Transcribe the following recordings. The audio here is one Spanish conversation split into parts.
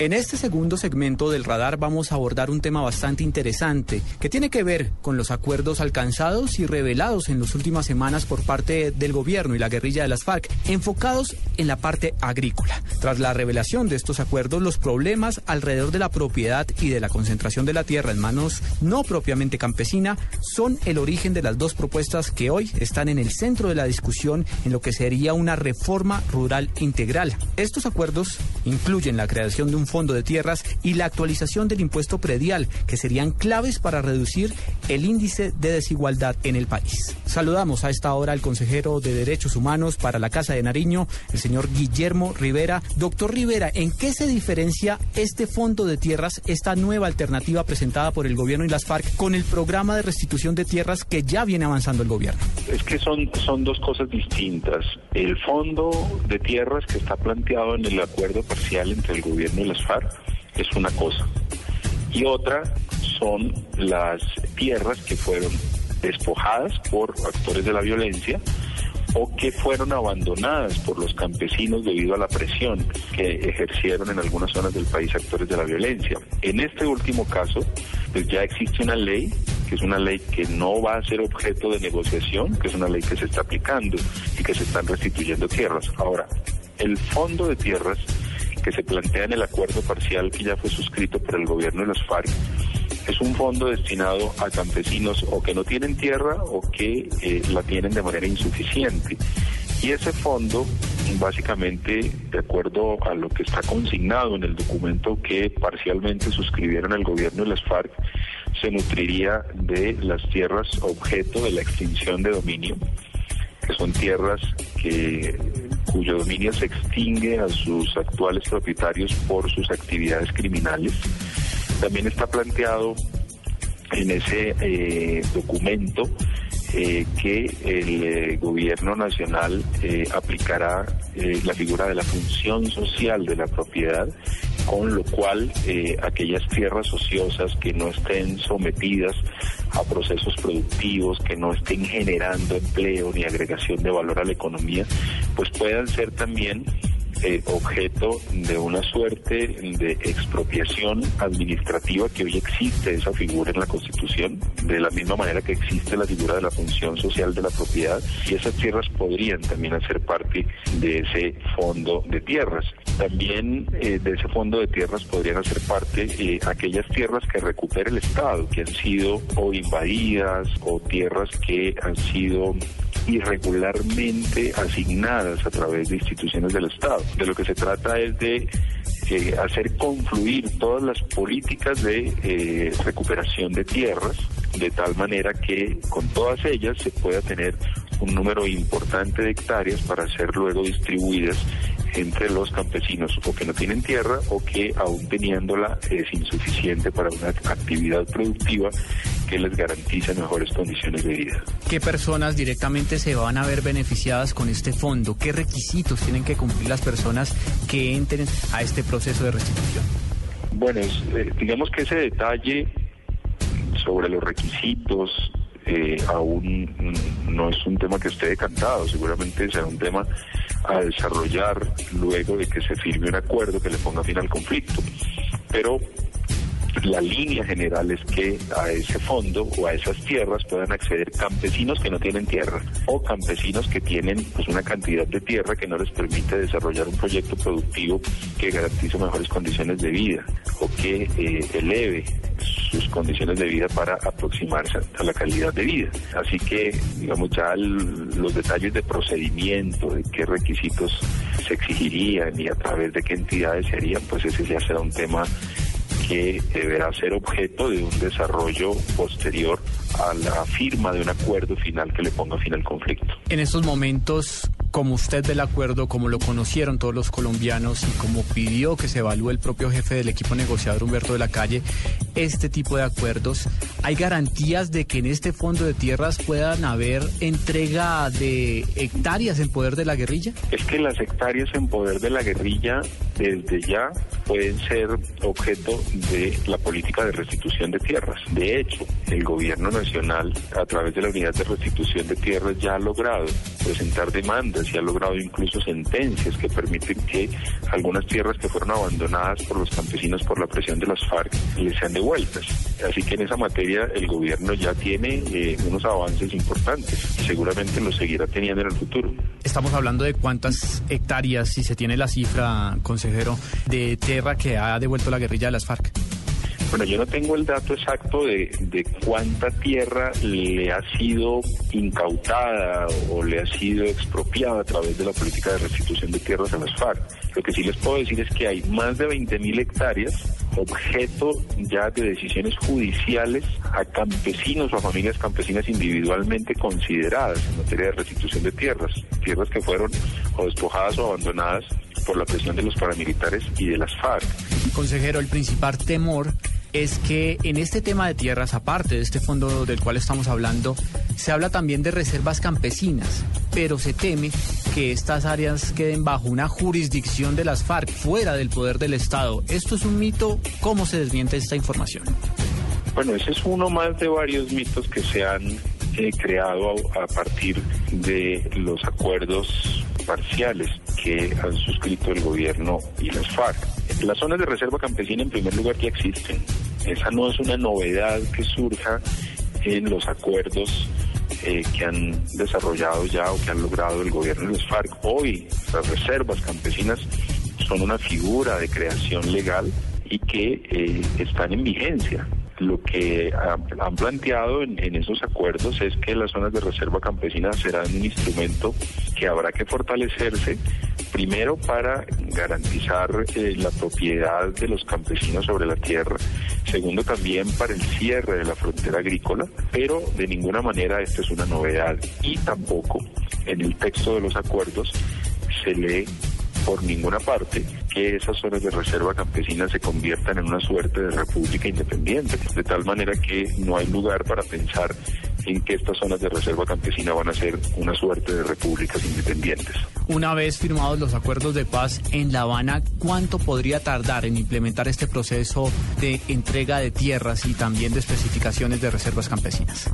En este segundo segmento del radar vamos a abordar un tema bastante interesante que tiene que ver con los acuerdos alcanzados y revelados en las últimas semanas por parte del gobierno y la guerrilla de las FARC, enfocados en la parte agrícola. Tras la revelación de estos acuerdos, los problemas alrededor de la propiedad y de la concentración de la tierra en manos no propiamente campesina son el origen de las dos propuestas que hoy están en el centro de la discusión en lo que sería una reforma rural integral. Estos acuerdos incluyen la creación de un fondo de tierras y la actualización del impuesto predial, que serían claves para reducir el índice de desigualdad en el país. Saludamos a esta hora al consejero de Derechos Humanos para la Casa de Nariño, el señor Guillermo Rivera. Doctor Rivera, ¿en qué se diferencia este fondo de tierras, esta nueva alternativa presentada por el gobierno y las FARC, con el programa de restitución de tierras que ya viene avanzando el gobierno? Es que son, son dos cosas distintas. El fondo de tierras que está planteado en el acuerdo entre el gobierno y las FARC es una cosa. Y otra son las tierras que fueron despojadas por actores de la violencia o que fueron abandonadas por los campesinos debido a la presión que ejercieron en algunas zonas del país actores de la violencia. En este último caso, pues ya existe una ley, que es una ley que no va a ser objeto de negociación, que es una ley que se está aplicando y que se están restituyendo tierras. Ahora, el fondo de tierras que se plantea en el acuerdo parcial que ya fue suscrito por el gobierno de los FARC es un fondo destinado a campesinos o que no tienen tierra o que eh, la tienen de manera insuficiente. Y ese fondo, básicamente, de acuerdo a lo que está consignado en el documento que parcialmente suscribieron el gobierno y las FARC, se nutriría de las tierras objeto de la extinción de dominio, son tierras que cuyo dominio se extingue a sus actuales propietarios por sus actividades criminales. También está planteado en ese eh, documento eh, que el eh, gobierno nacional aplicará la figura de la función social de la propiedad, con lo cual aquellas tierras ociosas que no estén sometidas a procesos productivos que no estén generando empleo ni agregación de valor a la economía, pues puedan ser también eh, objeto de una suerte de expropiación administrativa que hoy existe esa figura en la Constitución, de la misma manera que existe la figura de la función social de la propiedad, y esas tierras podrían también hacer parte de ese fondo de tierras. También eh, de ese fondo de tierras podrían hacer parte eh, aquellas tierras que recupere el Estado, que han sido o invadidas o tierras que han sido irregularmente asignadas a través de instituciones del Estado. De lo que se trata es de eh, hacer confluir todas las políticas de eh, recuperación de tierras de tal manera que con todas ellas se pueda tener un número importante de hectáreas para ser luego distribuidas entre los campesinos o que no tienen tierra o que aún teniéndola es insuficiente para una actividad productiva que les garantice mejores condiciones de vida. ¿Qué personas directamente se van a ver beneficiadas con este fondo? ¿Qué requisitos tienen que cumplir las personas que entren a este proceso de restitución? Bueno, eh, digamos que ese detalle sobre los requisitos eh, aún no es un tema que esté decantado, seguramente será un tema a desarrollar luego de que se firme un acuerdo que le ponga fin al conflicto. Pero la línea general es que a ese fondo o a esas tierras puedan acceder campesinos que no tienen tierra o campesinos que tienen pues, una cantidad de tierra que no les permite desarrollar un proyecto productivo que garantice mejores condiciones de vida o que eh, eleve sus condiciones de vida para aproximarse a la calidad de vida. Así que, digamos, ya los detalles de procedimiento, de qué requisitos se exigirían y a través de qué entidades se harían, pues ese ya será un tema que deberá ser objeto de un desarrollo posterior a la firma de un acuerdo final que le ponga fin al conflicto. En estos momentos, como usted del acuerdo, como lo conocieron todos los colombianos y como pidió que se evalúe el propio jefe del equipo negociador Humberto de la Calle, este tipo de acuerdos, ¿hay garantías de que en este fondo de tierras puedan haber entrega de hectáreas en poder de la guerrilla? Es que las hectáreas en poder de la guerrilla desde ya pueden ser objeto de la política de restitución de tierras. De hecho, el gobierno Nacional, a través de la Unidad de Restitución de Tierras, ya ha logrado presentar demandas y ha logrado incluso sentencias que permiten que algunas tierras que fueron abandonadas por los campesinos por la presión de las FARC les sean devueltas. Así que en esa materia el gobierno ya tiene eh, unos avances importantes y seguramente los seguirá teniendo en el futuro. Estamos hablando de cuántas hectáreas, si se tiene la cifra, de tierra que ha devuelto la guerrilla de las FARC. Bueno, yo no tengo el dato exacto de, de, cuánta tierra le ha sido incautada o le ha sido expropiada a través de la política de restitución de tierras a las FARC. Lo que sí les puedo decir es que hay más de 20.000 hectáreas objeto ya de decisiones judiciales a campesinos o a familias campesinas individualmente consideradas en materia de restitución de tierras, tierras que fueron o despojadas o abandonadas por la presión de los paramilitares y de las FARC. Consejero, el principal temor es que en este tema de tierras, aparte de este fondo del cual estamos hablando, se habla también de reservas campesinas, pero se teme que estas áreas queden bajo una jurisdicción de las FARC, fuera del poder del Estado. ¿Esto es un mito? ¿Cómo se desmiente esta información? Bueno, ese es uno más de varios mitos que se han eh, creado a, a partir de los acuerdos parciales que han suscrito el gobierno y las FARC. Las zonas de reserva campesina en primer lugar ya existen. Esa no es una novedad que surja en los acuerdos eh, que han desarrollado ya o que han logrado el gobierno y las FARC. Hoy las reservas campesinas son una figura de creación legal y que eh, están en vigencia lo que han planteado en, esos acuerdos es que las zonas de reserva campesina serán un instrumento que habrá que fortalecerse, primero para garantizar eh, la propiedad de los campesinos sobre la tierra, segundo también para el cierre de la frontera agrícola, pero de ninguna manera esta es una novedad. Y tampoco en el texto de los acuerdos se lee por ninguna parte que esas zonas de reserva campesina se conviertan en una suerte de república independiente, de tal manera que no hay lugar para pensar en que estas zonas de reserva campesina van a ser una suerte de repúblicas independientes. Una vez firmados los acuerdos de paz en La Habana, ¿cuánto podría tardar en implementar este proceso de entrega de tierras y también de especificaciones de reservas campesinas?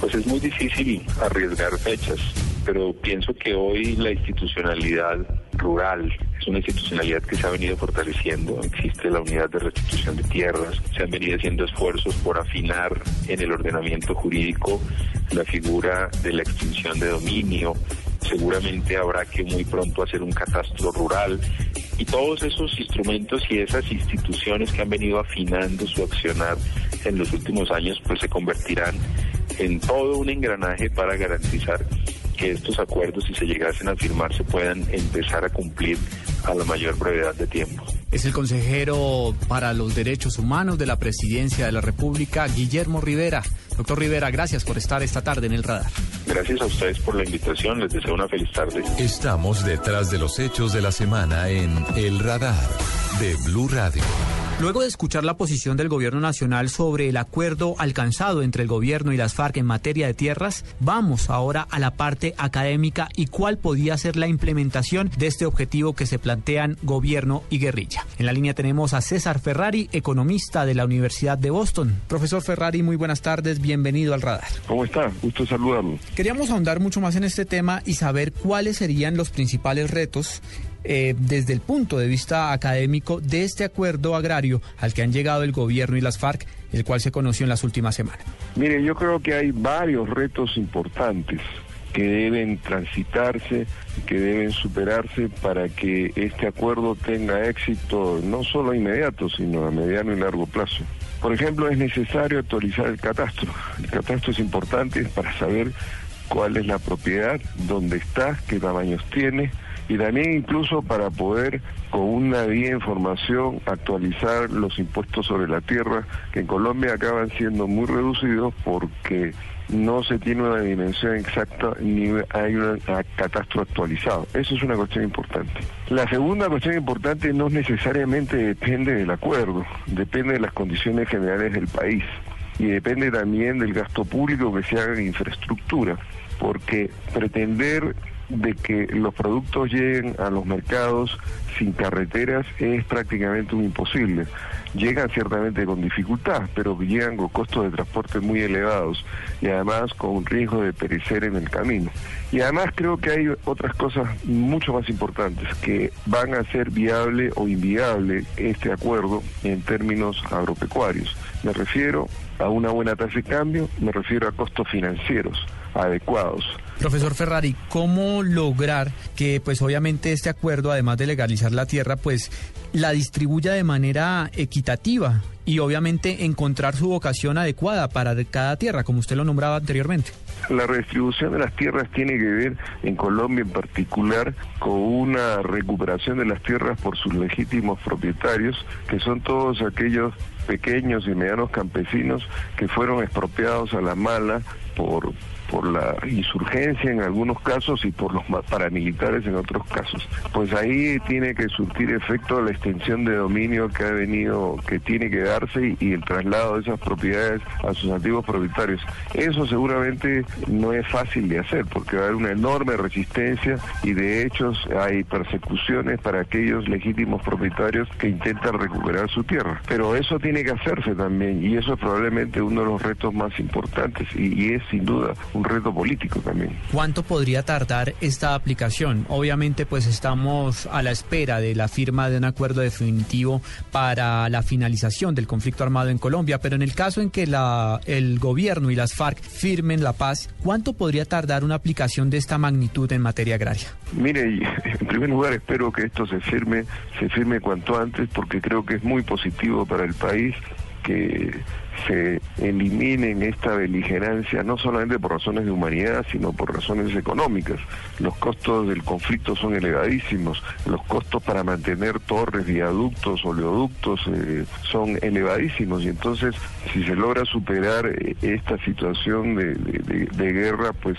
Pues es muy difícil arriesgar fechas, pero pienso que hoy la institucionalidad rural es una institucionalidad que se ha venido fortaleciendo. Existe la unidad de restitución de tierras, se han venido haciendo esfuerzos por afinar en el ordenamiento jurídico la figura de la extinción de dominio. Seguramente habrá que muy pronto hacer un catastro rural y todos esos instrumentos y esas instituciones que han venido afinando su accionar en los últimos años pues se convertirán en todo un engranaje para garantizar que estos acuerdos, si se llegasen a firmar, se puedan empezar a cumplir a la mayor brevedad de tiempo. Es el consejero para los derechos humanos de la Presidencia de la República, Guillermo Rivera. Doctor Rivera, gracias por estar esta tarde en el radar. Gracias a ustedes por la invitación, les deseo una feliz tarde. Estamos detrás de los hechos de la semana en El Radar de Blue Radio. Luego de escuchar la posición del Gobierno Nacional sobre el acuerdo alcanzado entre el Gobierno y las FARC en materia de tierras, vamos ahora a la parte académica y cuál podía ser la implementación de este objetivo que se plantean Gobierno y guerrilla. En la línea tenemos a César Ferrari, economista de la Universidad de Boston. Profesor Ferrari, muy buenas tardes, bienvenido al radar. ¿Cómo está? Gusto saludarlo. Queríamos ahondar mucho más en este tema y saber cuáles serían los principales retos eh, desde el punto de vista académico de este acuerdo agrario al que han llegado el gobierno y las FARC, el cual se conoció en las últimas semanas? Mire, yo creo que hay varios retos importantes que deben transitarse, que deben superarse para que este acuerdo tenga éxito no solo inmediato, sino a mediano y largo plazo. Por ejemplo, es necesario actualizar el catastro. El catastro es importante para saber cuál es la propiedad, dónde está, qué tamaños tiene, y también incluso para poder con una vía información actualizar los impuestos sobre la tierra que en Colombia acaban siendo muy reducidos porque no se tiene una dimensión exacta ni hay un catastro actualizado. Eso es una cuestión importante. La segunda cuestión importante no necesariamente depende del acuerdo, depende de las condiciones generales del país y depende también del gasto público que se haga en infraestructura, porque pretender de que los productos lleguen a los mercados sin carreteras es prácticamente un imposible. Llegan ciertamente con dificultad, pero llegan con costos de transporte muy elevados y además con un riesgo de perecer en el camino. Y además creo que hay otras cosas mucho más importantes que van a ser viable o inviable este acuerdo en términos agropecuarios. Me refiero a una buena tasa de cambio, me refiero a costos financieros adecuados. Profesor Ferrari, ¿cómo lograr que pues obviamente este acuerdo, además de legalizar la tierra, pues la distribuya de manera equitativa y obviamente encontrar su vocación adecuada para cada tierra, como usted lo nombraba anteriormente? La redistribución de las tierras tiene que ver, en Colombia en particular, con una recuperación de las tierras por sus legítimos propietarios, que son todos aquellos pequeños y medianos campesinos que fueron expropiados a la mala por por la insurgencia en algunos casos y por los paramilitares en otros casos. Pues ahí tiene que surtir efecto la extensión de dominio que ha venido, que tiene que y, el traslado de esas propiedades a sus antiguos propietarios. Eso seguramente no es fácil de hacer porque va a haber una enorme resistencia y de hecho hay persecuciones para aquellos legítimos propietarios que intentan recuperar su tierra. Pero eso tiene que hacerse también y eso es probablemente uno de los retos más importantes y es sin duda un reto político también. ¿Cuánto podría tardar esta aplicación? Obviamente pues estamos a la espera de la firma de un acuerdo definitivo para la finalización del conflicto armado en Colombia, pero en el caso en que la, el gobierno y las FARC firmen la paz, ¿cuánto podría tardar una aplicación de esta magnitud en materia agraria? Mire, en primer lugar espero que esto se firme, se firme cuanto antes porque creo que es muy positivo para el país que se eliminen esta beligerancia, no solamente por razones de humanidad, sino por razones económicas. Los costos del conflicto son elevadísimos, los costos para mantener torres, viaductos, oleoductos eh, son elevadísimos y entonces si se logra superar eh, esta situación de, guerra, pues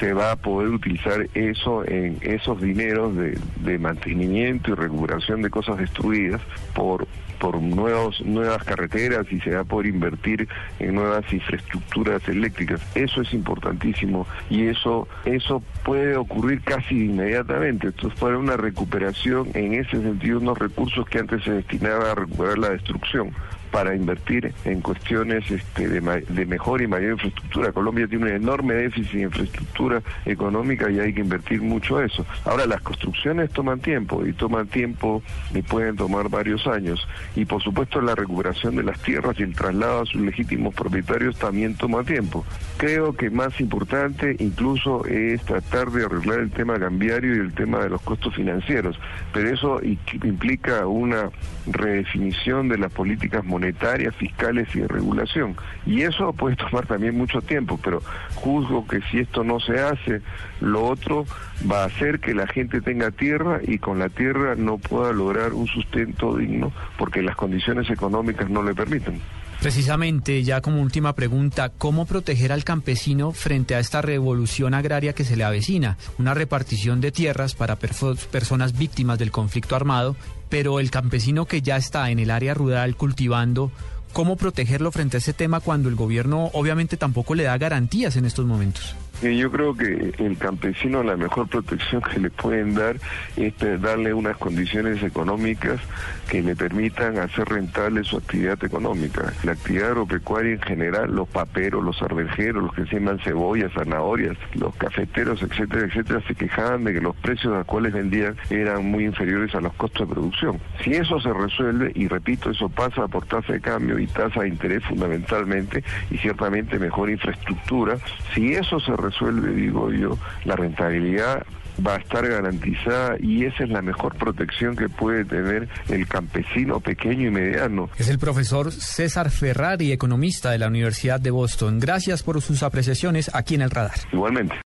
se va a poder utilizar eso en esos dineros de, de mantenimiento y recuperación de cosas destruidas por por nuevos, nuevas carreteras y se va invertir en nuevas infraestructuras eléctricas. Eso es importantísimo y eso, eso puede ocurrir casi inmediatamente. Entonces, para una recuperación en ese sentido, unos recursos que antes se destinaban a recuperar la destrucción para invertir en cuestiones este, de, mejor y mayor infraestructura. Colombia tiene un enorme déficit de infraestructura económica y hay que invertir mucho eso. Ahora, las construcciones toman tiempo y toman tiempo y pueden tomar varios años. Y por supuesto la recuperación de las tierras y el traslado a sus legítimos propietarios también toma tiempo. Creo que más importante incluso es tratar de arreglar el tema cambiario y el tema de los costos financieros, pero eso implica una redefinición de las políticas monetarias monetarias, fiscales y de regulación. Y eso puede tomar también mucho tiempo, pero juzgo que si esto no se hace, lo otro va a hacer que la gente tenga tierra y con la tierra no pueda lograr un sustento digno porque las condiciones económicas no le permiten. Precisamente, ya como última pregunta, ¿cómo proteger al campesino frente a esta revolución agraria que se le avecina? Una repartición de tierras para personas víctimas del conflicto armado pero el campesino que ya está en el área rural cultivando, ¿cómo protegerlo frente a ese tema cuando el gobierno obviamente tampoco le da garantías en estos momentos? Yo creo que el campesino la mejor protección que le pueden dar es darle unas condiciones económicas que le permitan hacer rentable su actividad económica. La actividad agropecuaria en general, los paperos, los arvejeros, los que siembran cebollas, zanahorias, los cafeteros, etcétera, etcétera, se quejaban de que los precios a los cuales vendían eran muy inferiores a los costos de producción. Si eso se resuelve, y repito, eso pasa por tasa de cambio y tasa de interés fundamentalmente, y ciertamente mejor infraestructura, si eso se resuelve, digo yo, la rentabilidad va a estar garantizada y esa es la mejor protección que puede tener el campesino pequeño y mediano. Es el profesor César Ferrari, economista de la Universidad de Boston. Gracias por sus apreciaciones aquí en el radar. Igualmente.